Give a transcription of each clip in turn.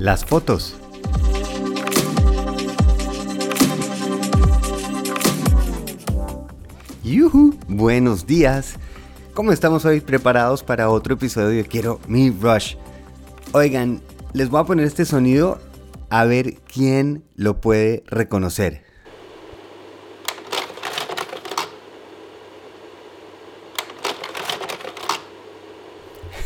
Las fotos. Yuhu, buenos días. ¿Cómo estamos hoy preparados para otro episodio de Quiero Mi Rush? Oigan, les voy a poner este sonido a ver quién lo puede reconocer.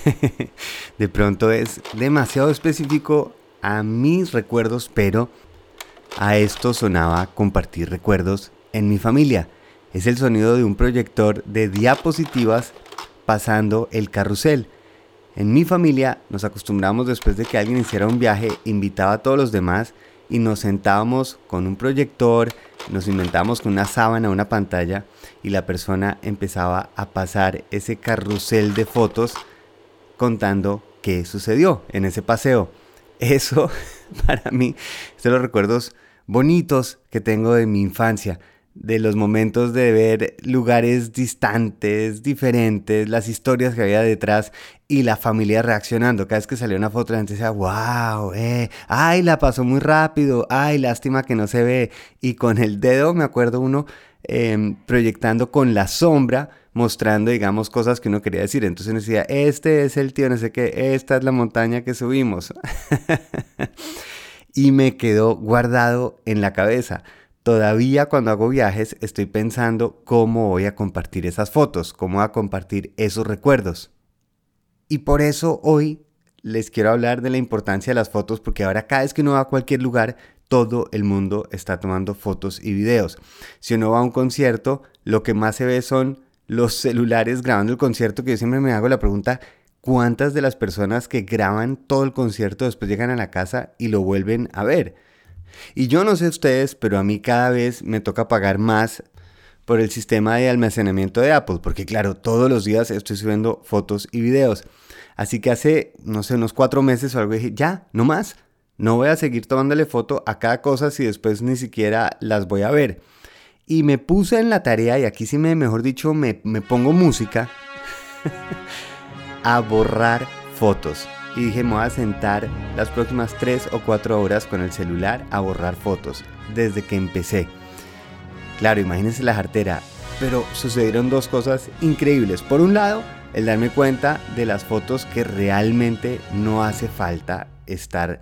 de pronto es demasiado específico a mis recuerdos, pero a esto sonaba compartir recuerdos en mi familia. Es el sonido de un proyector de diapositivas pasando el carrusel. En mi familia nos acostumbramos después de que alguien hiciera un viaje, invitaba a todos los demás y nos sentábamos con un proyector, nos inventábamos con una sábana, una pantalla y la persona empezaba a pasar ese carrusel de fotos contando qué sucedió en ese paseo. Eso para mí son los recuerdos bonitos que tengo de mi infancia, de los momentos de ver lugares distantes, diferentes, las historias que había detrás y la familia reaccionando. Cada vez que salía una foto la gente decía, wow, eh, ay, la pasó muy rápido, ay, lástima que no se ve. Y con el dedo, me acuerdo uno, em, proyectando con la sombra, mostrando, digamos, cosas que uno quería decir. Entonces uno decía, este es el tío, no sé qué, esta es la montaña que subimos. y me quedó guardado en la cabeza. Todavía cuando hago viajes estoy pensando cómo voy a compartir esas fotos, cómo voy a compartir esos recuerdos. Y por eso hoy les quiero hablar de la importancia de las fotos porque ahora cada vez que uno va a cualquier lugar, todo el mundo está tomando fotos y videos. Si uno va a un concierto, lo que más se ve son los celulares grabando el concierto, que yo siempre me hago la pregunta, ¿cuántas de las personas que graban todo el concierto después llegan a la casa y lo vuelven a ver? Y yo no sé ustedes, pero a mí cada vez me toca pagar más por el sistema de almacenamiento de Apple, porque claro, todos los días estoy subiendo fotos y videos. Así que hace, no sé, unos cuatro meses o algo dije, ya, no más, no voy a seguir tomándole foto a cada cosa si después ni siquiera las voy a ver. Y me puse en la tarea, y aquí sí me, mejor dicho, me, me pongo música, a borrar fotos. Y dije, me voy a sentar las próximas 3 o 4 horas con el celular a borrar fotos, desde que empecé. Claro, imagínense la jartera, pero sucedieron dos cosas increíbles. Por un lado, el darme cuenta de las fotos que realmente no hace falta estar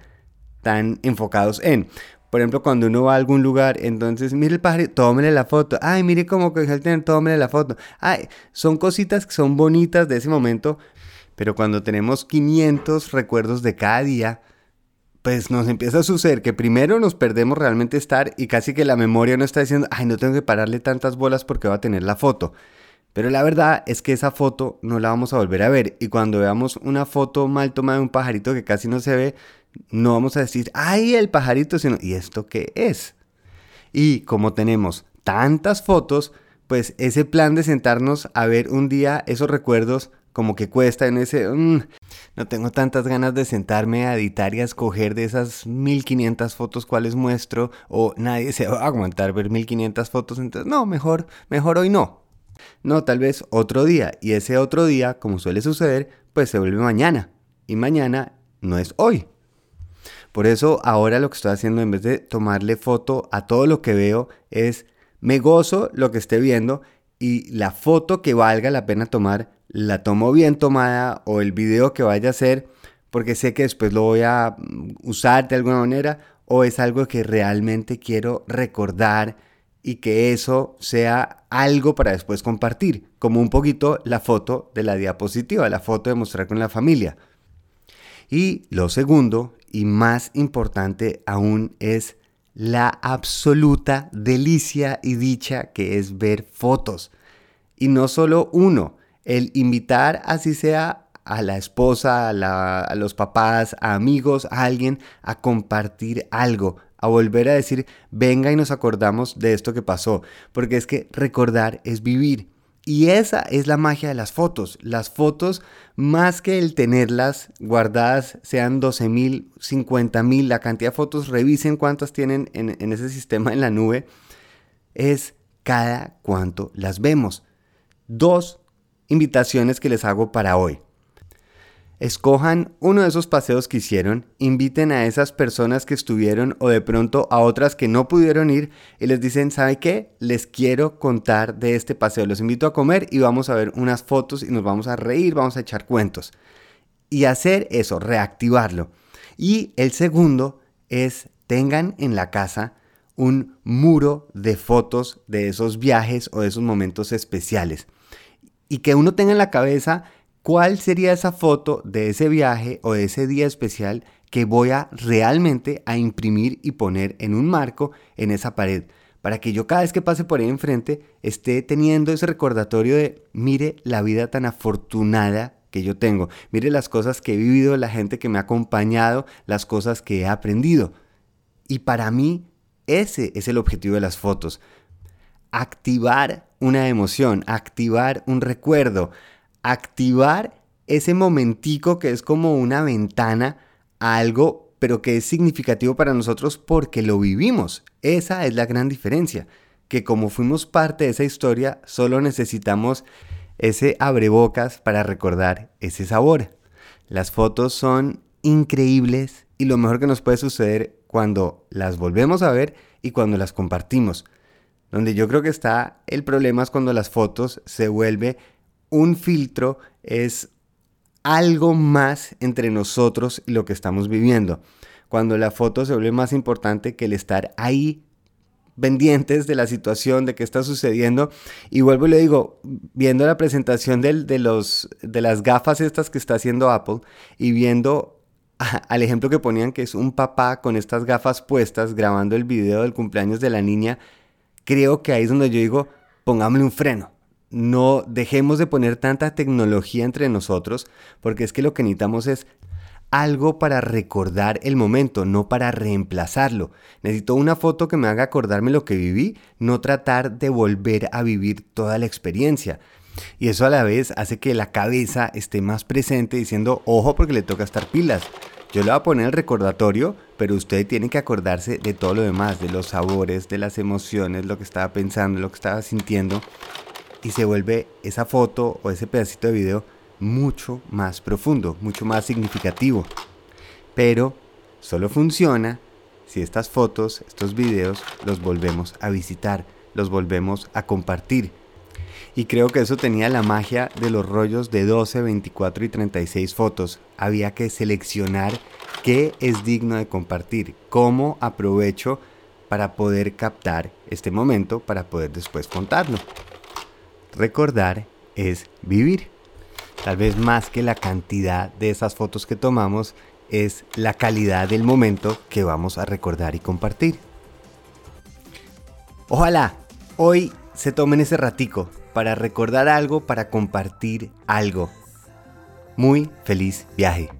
tan enfocados en. Por ejemplo, cuando uno va a algún lugar, entonces, mire el pajarito, tómele la foto. Ay, mire cómo que tener, tómele la foto. Ay, son cositas que son bonitas de ese momento, pero cuando tenemos 500 recuerdos de cada día, pues nos empieza a suceder que primero nos perdemos realmente estar y casi que la memoria no está diciendo, ay, no tengo que pararle tantas bolas porque va a tener la foto. Pero la verdad es que esa foto no la vamos a volver a ver y cuando veamos una foto mal tomada de un pajarito que casi no se ve, no vamos a decir, ay, el pajarito, sino, ¿y esto qué es? Y como tenemos tantas fotos, pues ese plan de sentarnos a ver un día esos recuerdos como que cuesta en ese... Mm, no tengo tantas ganas de sentarme a editar y a escoger de esas 1500 fotos cuáles muestro o nadie se va a aguantar ver 1500 fotos, entonces no, mejor, mejor hoy no. No, tal vez otro día y ese otro día, como suele suceder, pues se vuelve mañana y mañana no es hoy. Por eso ahora lo que estoy haciendo en vez de tomarle foto a todo lo que veo es me gozo lo que esté viendo y la foto que valga la pena tomar la tomo bien tomada o el video que vaya a hacer porque sé que después lo voy a mm, usar de alguna manera o es algo que realmente quiero recordar y que eso sea algo para después compartir, como un poquito la foto de la diapositiva, la foto de mostrar con la familia. Y lo segundo y más importante aún es la absoluta delicia y dicha que es ver fotos. Y no solo uno, el invitar así sea a la esposa, a, los papás, a amigos, a alguien a compartir algo, a volver a decir, venga y nos acordamos de esto que pasó, porque es que recordar es vivir. Y esa es la magia de las fotos. Las fotos, más que el tenerlas guardadas, sean 12 mil, 50 mil, la cantidad de fotos, revisen cuántas tienen en, en ese sistema en la nube, es cada cuánto las vemos. Dos invitaciones que les hago para hoy. Escojan uno de esos paseos que hicieron, inviten a esas personas que estuvieron o de pronto a otras que no pudieron ir y les dicen, ¿sabe qué? Les quiero contar de este paseo, los invito a comer y vamos a ver unas fotos y nos vamos a reír, vamos a echar cuentos. Y hacer eso, reactivarlo. Y el segundo es tengan en la casa un muro de fotos de esos viajes o de esos momentos especiales. Y que uno tenga en la cabeza cuál sería esa foto de ese viaje o de ese día especial que voy a realmente a imprimir y poner en un marco en esa pared para que yo cada vez que pase por ahí enfrente esté teniendo ese recordatorio de mire la vida tan afortunada que yo tengo, mire las cosas que he vivido, la gente que me ha acompañado, las cosas que he aprendido. Y para mí ese es el objetivo de las fotos. Activar una emoción, activar un recuerdo, activar ese momentico que es como una ventana a algo, pero que es significativo para nosotros porque lo vivimos. Esa es la gran diferencia, que como fuimos parte de esa historia, solo necesitamos ese abrebocas para recordar ese sabor. Las fotos son increíbles y lo mejor que nos puede suceder cuando las volvemos a ver y cuando las compartimos. Donde yo creo que está el problema es cuando las fotos se vuelve un filtro es algo más entre nosotros y lo que estamos viviendo. Cuando la foto se vuelve más importante que el estar ahí pendientes de la situación, de qué está sucediendo. Y vuelvo y le digo, viendo la presentación de, los, de las gafas estas que está haciendo Apple y viendo al ejemplo que ponían que es un papá con estas gafas puestas grabando el video del cumpleaños de la niña, creo que ahí es donde yo digo, pongámosle un freno no dejemos de poner tanta tecnología entre nosotros, porque es que lo que necesitamos es algo para recordar el momento, no para reemplazarlo. Necesito una foto que me haga acordarme lo que viví, no tratar de volver a vivir toda la experiencia. Y eso a la vez hace que la cabeza esté más presente diciendo, ojo porque le toca estar pilas. Yo le voy a poner el recordatorio, pero usted tiene que acordarse de todo lo demás, de los sabores, de las emociones, lo que estaba pensando, lo que estaba sintiendo y se vuelve esa foto o ese pedacito de video mucho más profundo, mucho más significativo. Pero solo funciona si estas fotos, estos videos los volvemos a visitar, los volvemos a compartir. Y creo que eso tenía la magia de los rollos de 12, 24 y 36 fotos. Había que seleccionar qué es digno de compartir, cómo aprovecho para poder captar este momento, para poder después contarlo. Recordar es vivir. Tal vez más que la cantidad de esas fotos que tomamos es la calidad del momento que vamos a recordar y compartir. Ojalá hoy se tomen ese ratico para recordar algo, para compartir algo. Muy feliz viaje.